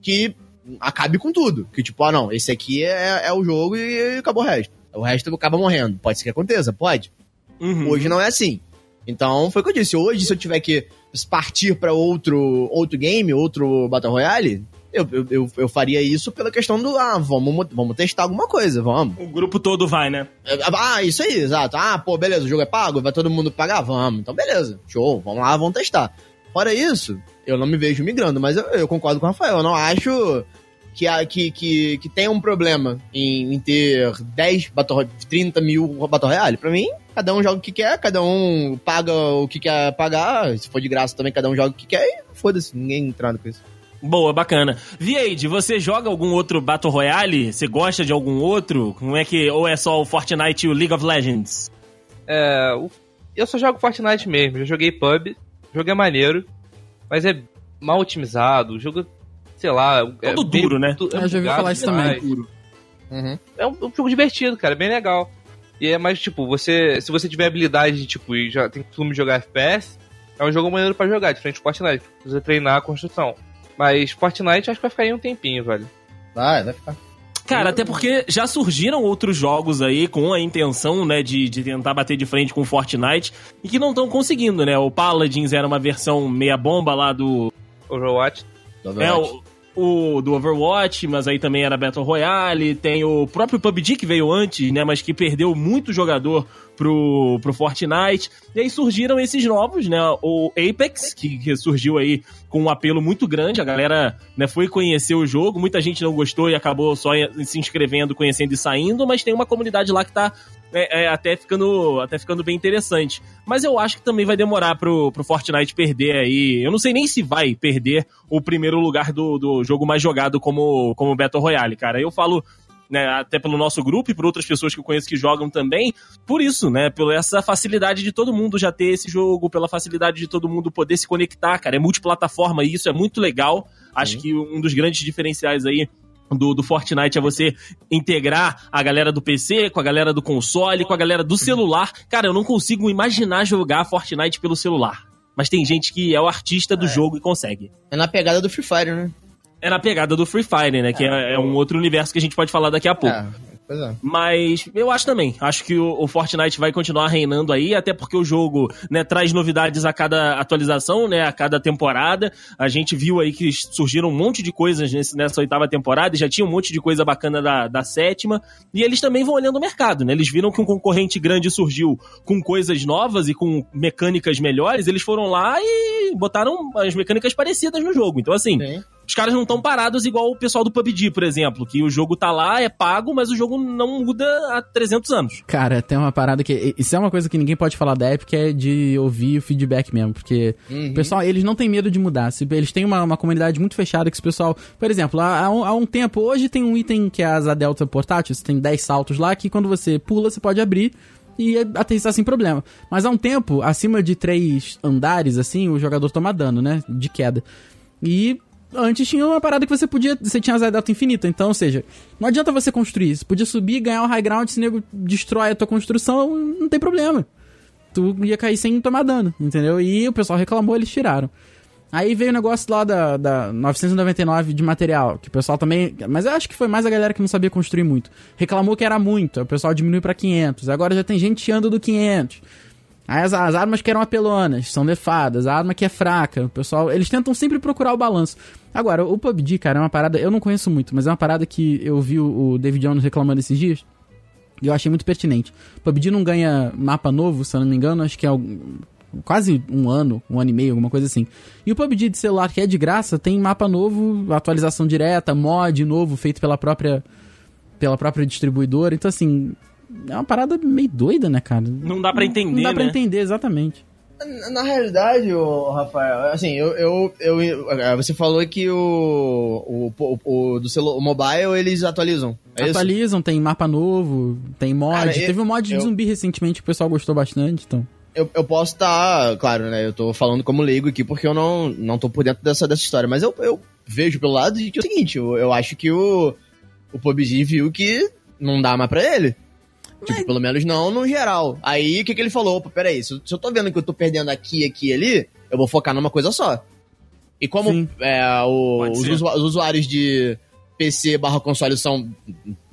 que acabe com tudo. Que tipo, ah não, esse aqui é, é o jogo e acabou o resto. O resto acaba morrendo. Pode ser que aconteça, pode. Uhum. Hoje não é assim. Então, foi o que eu disse. Hoje, se eu tiver que partir pra outro, outro game, outro Battle Royale, eu, eu, eu, faria isso pela questão do, ah, vamos, mo- vamos testar alguma coisa, vamos. O grupo todo vai, né? Ah, isso aí, exato. Ah, pô, beleza, o jogo é pago, vai todo mundo pagar? Vamos. Então, beleza, show, vamos lá, vamos testar. Fora isso, eu não me vejo migrando, mas eu, eu concordo com o Rafael. Eu não acho que, que, que, que tenha um problema em, em ter 10 Battle, Ro- 30 mil Battle Royale. Pra mim, cada um joga o que quer, cada um paga o que quer pagar. Se for de graça também, cada um joga o que quer e foda-se, ninguém entrando com isso. Boa, bacana. Viade, você joga algum outro Battle Royale? Você gosta de algum outro? Como é que. Ou é só o Fortnite e o League of Legends? É, eu só jogo Fortnite mesmo. Já joguei pub, o jogo é maneiro, mas é mal otimizado. O jogo, sei lá. é Todo meio- duro, né? tu- Eu já ouvi falar isso também. Uhum. É um, um jogo divertido, cara, bem legal. E é mais, tipo, você. Se você tiver habilidade de, tipo, e já tem costume de jogar FPS, é um jogo maneiro pra jogar, diferente do Fortnite. Precisa treinar a construção. Mas Fortnite acho que vai ficar aí um tempinho, velho. Vai, vai ficar. Cara, até porque já surgiram outros jogos aí com a intenção, né, de, de tentar bater de frente com o Fortnite e que não estão conseguindo, né? O Paladins era uma versão meia bomba lá do. Overwatch. É, o, o do Overwatch, mas aí também era Battle Royale. Tem o próprio PUBG que veio antes, né? Mas que perdeu muito jogador pro, pro Fortnite. E aí surgiram esses novos, né? O Apex, que, que surgiu aí com um apelo muito grande. A galera né, foi conhecer o jogo. Muita gente não gostou e acabou só se inscrevendo, conhecendo e saindo. Mas tem uma comunidade lá que tá é, é, até, ficando, até ficando bem interessante. Mas eu acho que também vai demorar pro, pro Fortnite perder aí. Eu não sei nem se vai perder o primeiro lugar do, do jogo mais jogado como, como Battle Royale, cara. Eu falo. Né, até pelo nosso grupo e por outras pessoas que eu conheço que jogam também, por isso, né, pela essa facilidade de todo mundo já ter esse jogo, pela facilidade de todo mundo poder se conectar, cara, é multiplataforma e isso é muito legal. Acho que um dos grandes diferenciais aí do, do Fortnite é você integrar a galera do PC com a galera do console, com a galera do celular. Cara, eu não consigo imaginar jogar Fortnite pelo celular. Mas tem gente que é o artista do jogo e consegue. É na pegada do Free Fire, né? É na pegada do Free Fire, né? Que é, é um outro universo que a gente pode falar daqui a pouco. É, pois é. Mas eu acho também. Acho que o, o Fortnite vai continuar reinando aí, até porque o jogo né, traz novidades a cada atualização, né? A cada temporada. A gente viu aí que surgiram um monte de coisas nesse- nessa oitava temporada e já tinha um monte de coisa bacana da, da sétima. E eles também vão olhando o mercado, né? Eles viram que um concorrente grande surgiu com coisas novas e com mecânicas melhores. Eles foram lá e botaram as mecânicas parecidas no jogo. Então, assim, Sim. Os caras não estão parados igual o pessoal do PUBG, por exemplo, que o jogo tá lá, é pago, mas o jogo não muda há 300 anos. Cara, tem uma parada que. Isso é uma coisa que ninguém pode falar da Epic, é de ouvir o feedback mesmo. Porque Uhum. o pessoal, eles não têm medo de mudar. Se- Eles têm uma, uma comunidade muito fechada que o pessoal. Por exemplo, há, há um, há um tempo, hoje tem um item que é a asa delta portátil, você tem 10 saltos lá, que quando você pula, você pode abrir e aterrissar sem problema. Mas há um tempo, acima de três andares, assim, o jogador toma dano, né? De queda. E antes tinha uma parada que você podia. Você tinha asa delta infinita. Então, ou seja, não adianta você construir. Você podia subir, ganhar o high ground, se o nego destrói a tua construção, não tem problema. Tu ia cair sem tomar dano, entendeu? E o pessoal reclamou, eles tiraram. Aí veio o negócio lá da, da 999 de material, que o pessoal também. Mas eu acho que foi mais a galera que não sabia construir muito. Reclamou que era muito, o pessoal diminuiu pra 500. Agora já tem gente chiando do 500. As, as armas que eram apelonas são defadas, a arma que é fraca, o pessoal. Eles tentam sempre procurar o balanço. Agora, o PUBG, cara, é uma parada. Eu não conheço muito, mas é uma parada que eu vi o, o David Jones reclamando esses dias. E eu achei muito pertinente. PUBG não ganha mapa novo, se eu não me engano, acho que é algum- quase um ano, um ano e meio, alguma coisa assim. E o PUBG de celular, que é de graça, tem mapa novo, atualização direta, mod novo feito pela própria pela própria distribuidora. Então, assim, é uma parada meio doida, né, cara? Não dá pra entender, Não dá pra né? entender, exatamente. Na- realidade, ô, Rafael, assim, eu, eu, eu- eh, Você falou que o. O, o, o do celu, o mobile eles atualizam. É isso? Atualizam, tem mapa novo, tem mod. Cara, eu- Teve um mod de eu- zumbi recentemente que o pessoal gostou bastante, então. Eu, eu posso estar, claro, né? Eu tô falando como leigo aqui porque eu não, não tô por dentro dessa, dessa história. Mas eu, eu vejo pelo lado de que é o seguinte: eu, eu acho que o, o PUBG viu que não dá mais pra ele. Tipo, pelo menos não no geral. Aí o que, que ele falou? Opa, peraí, se, eu- se eu tô vendo que eu tô perdendo aqui, aqui e ali, eu vou focar numa coisa só. E como é, o- os, usua- os usuários de PC barra console são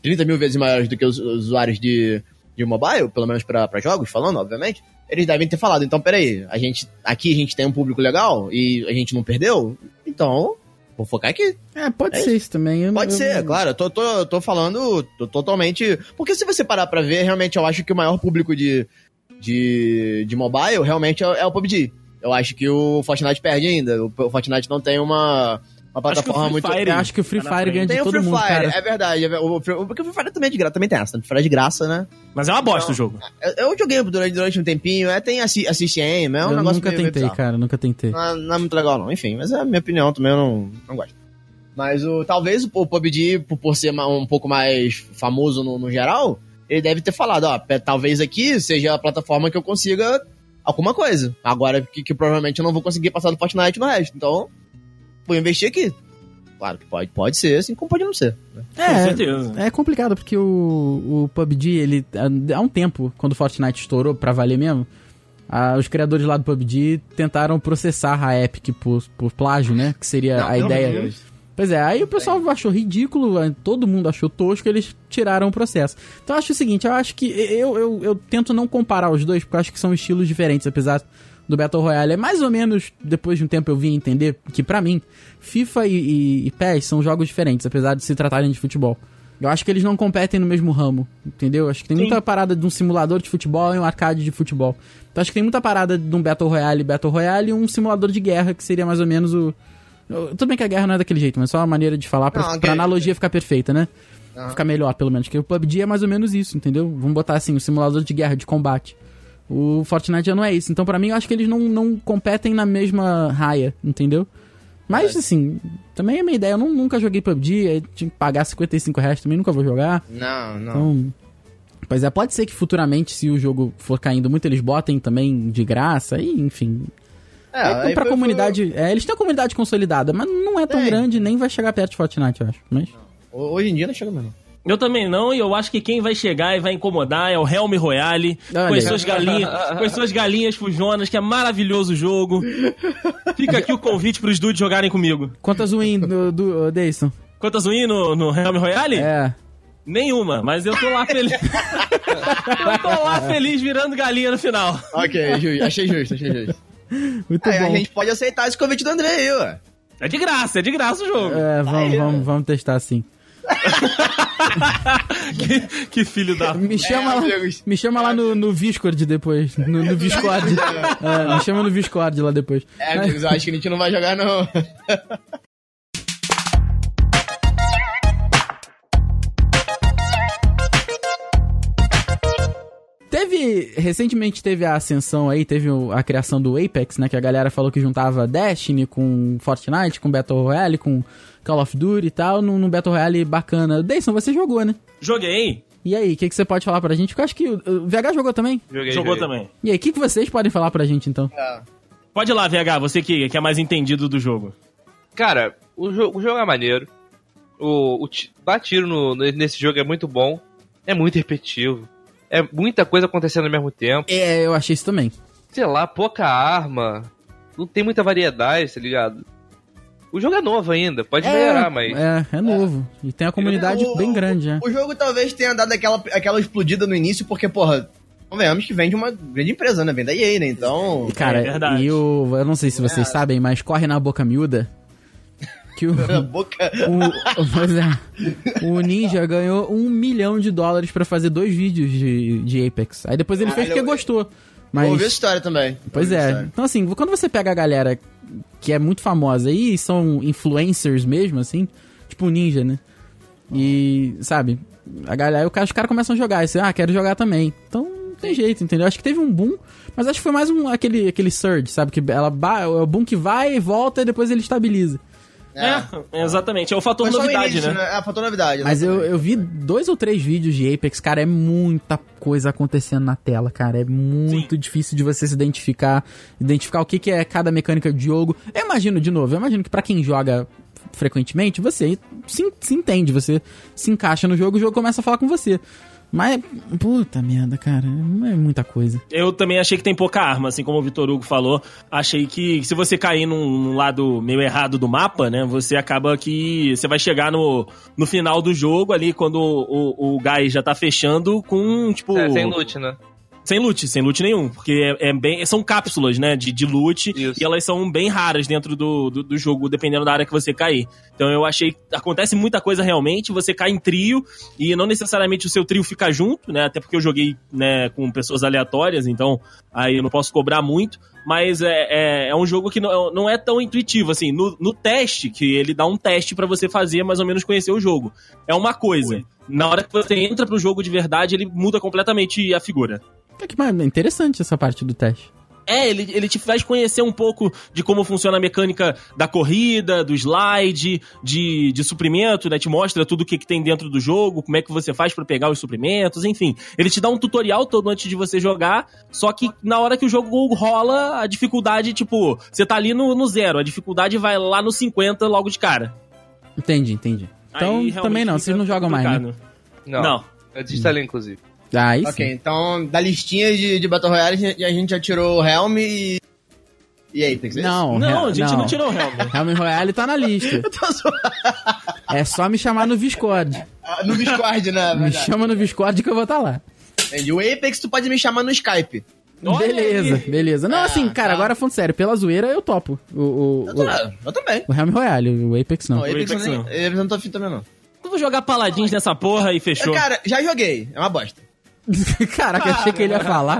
30 mil vezes maiores do que os os usuários de, de mobile, pelo menos pra, pra jogos, falando, obviamente, eles devem ter falado, então peraí, a gente, aqui a gente tem um público legal e a gente não perdeu, então vou focar aqui. É, pode É ser isso também. Eu- Pode eu- ser, claro. Eu tô, tô, tô falando tô totalmente. Porque se você parar pra ver, realmente eu acho que o maior público de, de, de mobile realmente é, é o PUBG. Eu acho que o Fortnite perde ainda. O Fortnite não tem uma, uma Acho que o plataforma Free muito. Fire- Eu acho que o Free Tá Fire ganha de Tem o todo Free mundo, Fire, cara. é verdade. é o Free- porque o Free Fire também é de graça, também tem essa. O Free Fire é de graça, né? Mas é uma bosta o jogo. Eu, eu joguei durante, durante um tempinho, é, tem assi assist aim, é um eu negócio nunca meio- meio tentei, bizarro. cara, nunca tentei. Não, não é muito legal, não. Enfim, mas é a minha opinião também, eu não, não gosto. Mas o, talvez o, o PUBG, por, por ser um pouco mais famoso no, no geral, ele deve ter falado, ó, talvez aqui seja a plataforma que eu consiga alguma coisa. Agora que, que provavelmente eu não vou conseguir passar do Fortnite no resto. Então, vou investir aqui. Claro que pode, pode ser, assim como pode não ser. né? Com É, certeza. é complicado porque o, o PUBG, ele há um tempo, quando o Fortnite estourou pra valer mesmo, ah, os criadores lá do PUBG tentaram processar a Epic por, por plágio, né? Que seria Não, a ideia. Deus. Pois é, aí o pessoal achou ridículo, todo mundo achou tosco, eles tiraram o processo. Então eu acho o seguinte, eu acho que eu, eu, eu tento não comparar os dois, porque eu acho que são estilos diferentes, apesar do Battle Royale. É mais ou menos, depois de um tempo eu vim entender que pra mim, FIFA e, e, e PES são jogos diferentes, apesar de se tratarem de futebol. Eu acho que eles não competem no mesmo ramo, entendeu? Acho que tem Sim. muita parada de um simulador de futebol e um arcade de futebol. Então acho que tem muita parada de um Battle Royale Battle Royale e um simulador de guerra, que seria mais ou menos o... Tudo bem que a guerra não é daquele jeito, mas só uma maneira de falar pra, Não, pra analogia ficar perfeita, né? Ficar melhor, pelo menos. Porque o PUBG é mais ou menos isso, entendeu? Vamos botar assim, o simulador de guerra, de combate. O Fortnite já não é isso. Então, pra mim, eu acho que eles não, não competem na mesma raia, entendeu? Mas, assim, também é minha ideia. Eu não- nunca joguei PUBG, tinha que pagar 55 reais também, nunca vou jogar. Não, não. Então. Pois é, pode ser que futuramente, se o jogo for caindo muito, eles botem também de graça, e enfim. É, aí pra foi- comunidade. É, eles têm uma comunidade consolidada, mas não é tão Tem. grande, nem vai chegar perto de Fortnite, eu acho. Mas. foi- Hoje em dia não chega mesmo. Eu também não, e eu acho que quem vai chegar e vai incomodar é o Helm Royale, Olha com as suas galinhas, com as suas galinhas fujonas, que é maravilhoso o jogo. Fica aqui o convite pros dudes jogarem comigo. Quantas win do, do Dayson? Quantas win no, no Helm Royale? É. Nenhuma, mas eu tô lá feliz. eu tô lá feliz virando galinha no final. Ok, ju- achei justo, achei justo. Muito Aí bom. a gente pode aceitar esse convite do André aí, ué. É de graça, é de graça o jogo. É, vamos, Aí, vamos, vamos testar sim. que, que filho da. Me chama, lá, amigos. me chama lá no, no Discord depois. No, no Discord. É, me chama no Discord lá depois. É, amigos, eu acho que a gente não vai jogar, não. Teve. Recentemente teve a ascensão aí, teve a criação do Apex, né? Que a galera falou que juntava Destiny com Fortnite, com Battle Royale, com Call of Duty e tal, num, num Battle Royale bacana. Dayson, você jogou, né? Joguei, E aí, o que, que você pode falar pra gente? Porque eu acho que o, o VH jogou também. Joguei, jogou joguei. também. E aí, o que, que vocês podem falar pra gente então? Pode ir lá, VH, você que, que é mais entendido do jogo. Cara, o, jo o jogo é maneiro. O, o dar tiro no- nesse jogo é muito bom. É muito repetitivo. É muita coisa acontecendo ao mesmo tempo. É, eu achei isso também. Sei lá, pouca arma. Não tem muita variedade, tá ligado? O jogo é novo ainda, pode melhorar, mas. É, é novo. E tem a comunidade O- bem o- grande, né? O jogo talvez tenha dado aquela, aquela explodida no início, porque, porra, convenhamos que vem de uma grande empresa, né? Vem da EA, né? Então. E, Cara, É verdade. e o. Eu não sei se vocês É. sabem, mas corre na boca miúda. Que o, o, pois é, o Ninja ganhou um milhão de dólares pra fazer dois vídeos de, de Apex. Aí depois ele fez porque eu- gostou. Vou Mas, ouvir a história também. pois é. história. Então assim, quando você pega a galera que é muito famosa aí, são influencers mesmo, assim, tipo o Ninja, né? E, sabe, a galera, o os caras começam a jogar, e você, ah, quero jogar também. Então, não tem jeito, entendeu? Acho que teve um boom, mas acho que foi mais um, aquele, aquele surge, sabe? Que ela é o boom que vai e volta e depois ele estabiliza. É, exatamente. É o fator o novidade, início, né? É, faltou novidade. Mas eu, eu vi dois ou três vídeos de Apex, cara, é muita coisa acontecendo na tela, cara. É muito difícil de você se identificar, identificar o que, que é cada mecânica de jogo. Eu imagino, de novo, eu imagino que pra quem joga frequentemente, você se, se entende, você se encaixa no jogo e o jogo começa a falar com você. Mas, puta merda, cara, é muita coisa. Eu também achei que tem pouca arma, assim como o Vitor Hugo falou. Achei que se você cair num, num lado meio errado do mapa, né? Você acaba que. Você vai chegar no, no final do jogo ali, quando o, o, o gás já tá fechando, com, tipo. É, sem loot, né? Sem loot, sem loot nenhum. Porque é, é bem. São cápsulas, né? De, de loot. Isso. E elas são bem raras dentro do, do, do jogo, dependendo da área que você cair. Então eu achei. Acontece muita coisa realmente. Você cai em trio. E não necessariamente o seu trio fica junto, né? Até porque eu joguei né, com pessoas aleatórias. Então aí eu não posso cobrar muito. Mas é, é, é um jogo que não, não é tão intuitivo, assim. No, no teste, que ele dá um teste pra você fazer, mais ou menos conhecer o jogo. É uma coisa. Na hora que você entra pro jogo de verdade, ele muda completamente a figura. É que, mas é interessante essa parte do teste. É, ele, ele te faz conhecer um pouco de como funciona a mecânica da corrida, do slide, de, de suprimento, né? Te mostra tudo o que, que tem dentro do jogo, como é que você faz pra pegar os suprimentos, enfim. Ele te dá um tutorial todo antes de você jogar, só que na hora que o jogo rola, a dificuldade, tipo, você tá ali no, no zero, a dificuldade vai lá no 50 logo de cara. Entendi, entendi. Então, Aí, também não, vocês não jogam mais, né? complicado. Não. Não. Eu desinstalei, inclusive. Ah, isso. Ok, então da listinha de, de Battle Royale a gente- já tirou o Helm e. E Apex, é isso? Não, Não, a gente não, não tirou o Helm. Helm Royale tá na lista. Eu tô zoando. É só me chamar no Discord. Ah, No Discord, né? Me Verdade. chama no Discord que eu vou estar lá. Entendi. O Apex tu pode me chamar no Skype. Olha beleza, aí. beleza. Não, Ah, assim, cara, tá. agora falando sério, pela zoeira eu topo. O, o, Eu, tô, o, eu também. o Helm Royale, o Apex não. Não, o Apex, Apex eu nem- não. Apex eu não tô afim também, não. Eu vou jogar paladins nessa porra e fechou. Cara, já joguei. É uma bosta. Caraca, achei que ele ia falar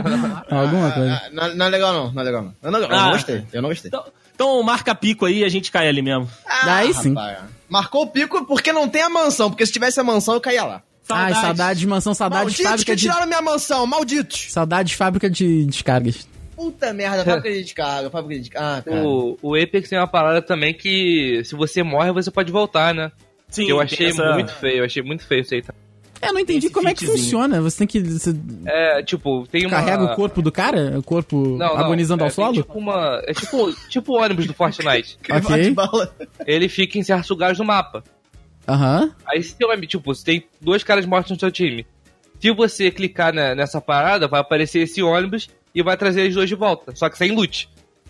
alguma coisa. Ah, não, não é legal, não. Não é legal, não. Eu não, eu Ah. não gostei. Eu não gostei. Então, então marca pico aí e a gente cai ali mesmo. Ah, Aí sim. rapaz. Marcou o pico porque não tem a mansão. Porque se tivesse a mansão, eu caía lá. Ai, saudades, mansão, saudades, Malditos fábrica que de... tiraram minha mansão. Malditos. Saudades, fábrica de descargas. Puta merda. Fábrica de descarga. Fábrica de descarga. Ah, cara. O, o Apex tem uma parada também que se você morre, você pode voltar, né? Sim, eu tem achei essa- muito feio, eu achei muito feio isso aí. tá? Eu não entendi como é que funciona. Você tem que... Você É, tipo, tem uma... carrega o corpo do cara? O corpo Não, não, agonizando é, ao solo? tipo uma... É tipo, tipo o ônibus do Fortnite. Ok. Ele fica em certos lugares do mapa. Aham. Aí se tem, um- tipo, se tem dois caras mortos no seu time. Se você clicar na- nessa parada, vai aparecer esse ônibus e vai trazer os dois de volta. Só que sem loot.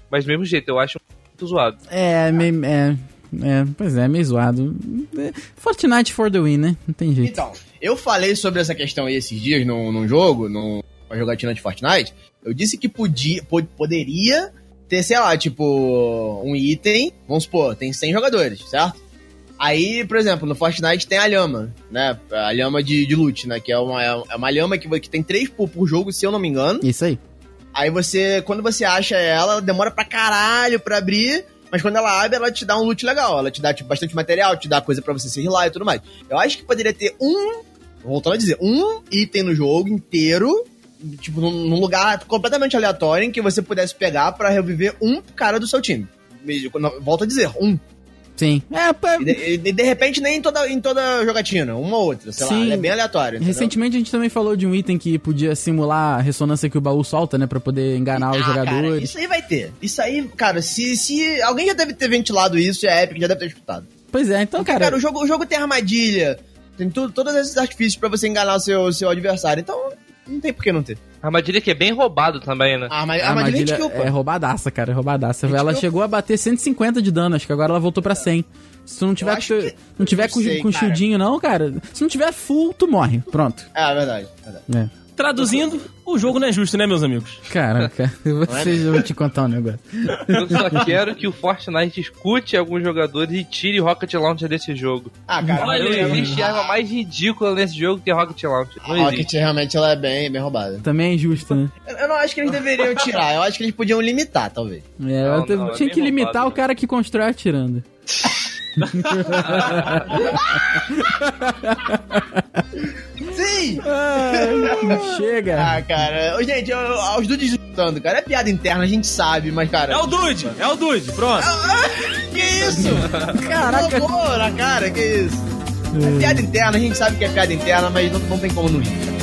Mas do mesmo jeito, eu acho muito zoado. É, meio... É, é, pois é, meio zoado. É, Fortnite for the win, né? Não tem jeito. Então, eu falei sobre essa questão aí esses dias num, num jogo, numa jogatina de Fortnite. Eu disse que podia, po- poderia ter, sei lá, tipo, um item, vamos supor, tem 100 jogadores, certo? Aí, por exemplo, no Fortnite tem a lhama, né? A lhama de, de loot, né? Que é uma, é uma lhama que, que tem três por, por jogo, se eu não me engano. Isso aí. Aí você, quando você acha ela, demora pra caralho pra abrir, mas quando ela abre, ela te dá um loot legal. Ela te dá tipo, bastante material, te dá coisa pra você se rilar e tudo mais. Eu acho que poderia ter um, voltando a dizer, um item no jogo inteiro, tipo, num, lugar completamente aleatório, em que você pudesse pegar pra reviver um cara do seu time. Volto a dizer, um. Sim. É, pá, E de, de- repente nem em toda, em toda jogatina, uma ou outra, sei Sim. lá, é bem aleatório. entendeu? Recentemente a gente também falou de um item que podia simular a ressonância que o baú solta, né? Pra poder enganar os Ah, cara, jogadores. isso aí vai ter. Isso aí, cara, se, se. Alguém já deve ter ventilado isso e a Epic já deve ter escutado. Pois é, então, Porque, cara. cara, o, jogo, o jogo tem armadilha, tem tu, todos esses artifícios pra você enganar o seu, seu adversário. Então, não tem por que não ter. Armadilha que é bem roubado também, né? A, arma- a a armadilha, armadilha é é roubadaça, cara, é roubadaça. É Ela chegou a bater 150 de dano, acho que agora ela voltou pra 100. Se tu não tiver, com, que- não tiver não com, sei, com shieldinho, não, cara. Se não tiver full, tu morre. Pronto. É, é verdade, verdade. É. Traduzindo, o jogo não é justo, né, meus amigos? Caraca, vocês eu vou te contar um negócio. Eu só quero que o Fortnite escute alguns jogadores e tire Rocket Launcher desse jogo. Ah, cara, Olha Não existe arma mais ridícula nesse jogo que Rocket Launcher. Não a existe. Rocket realmente ela é bem, bem roubada. Também é injusto, né? Eu, eu não acho que eles deveriam tirar, eu acho que eles podiam limitar, talvez. É, Não, não, é tinha bem que limitar roubado, o cara que constrói atirando. Sim! Chega! Ah, cara. Gente, eu, eu- os dudes lutando, cara. É piada interna, a gente sabe, mas, cara. É o Dude, é o Dude, pronto. Que isso? Caraca. Cara, que isso? É piada interna, a gente sabe que é piada interna, mas não, não tem como não rir.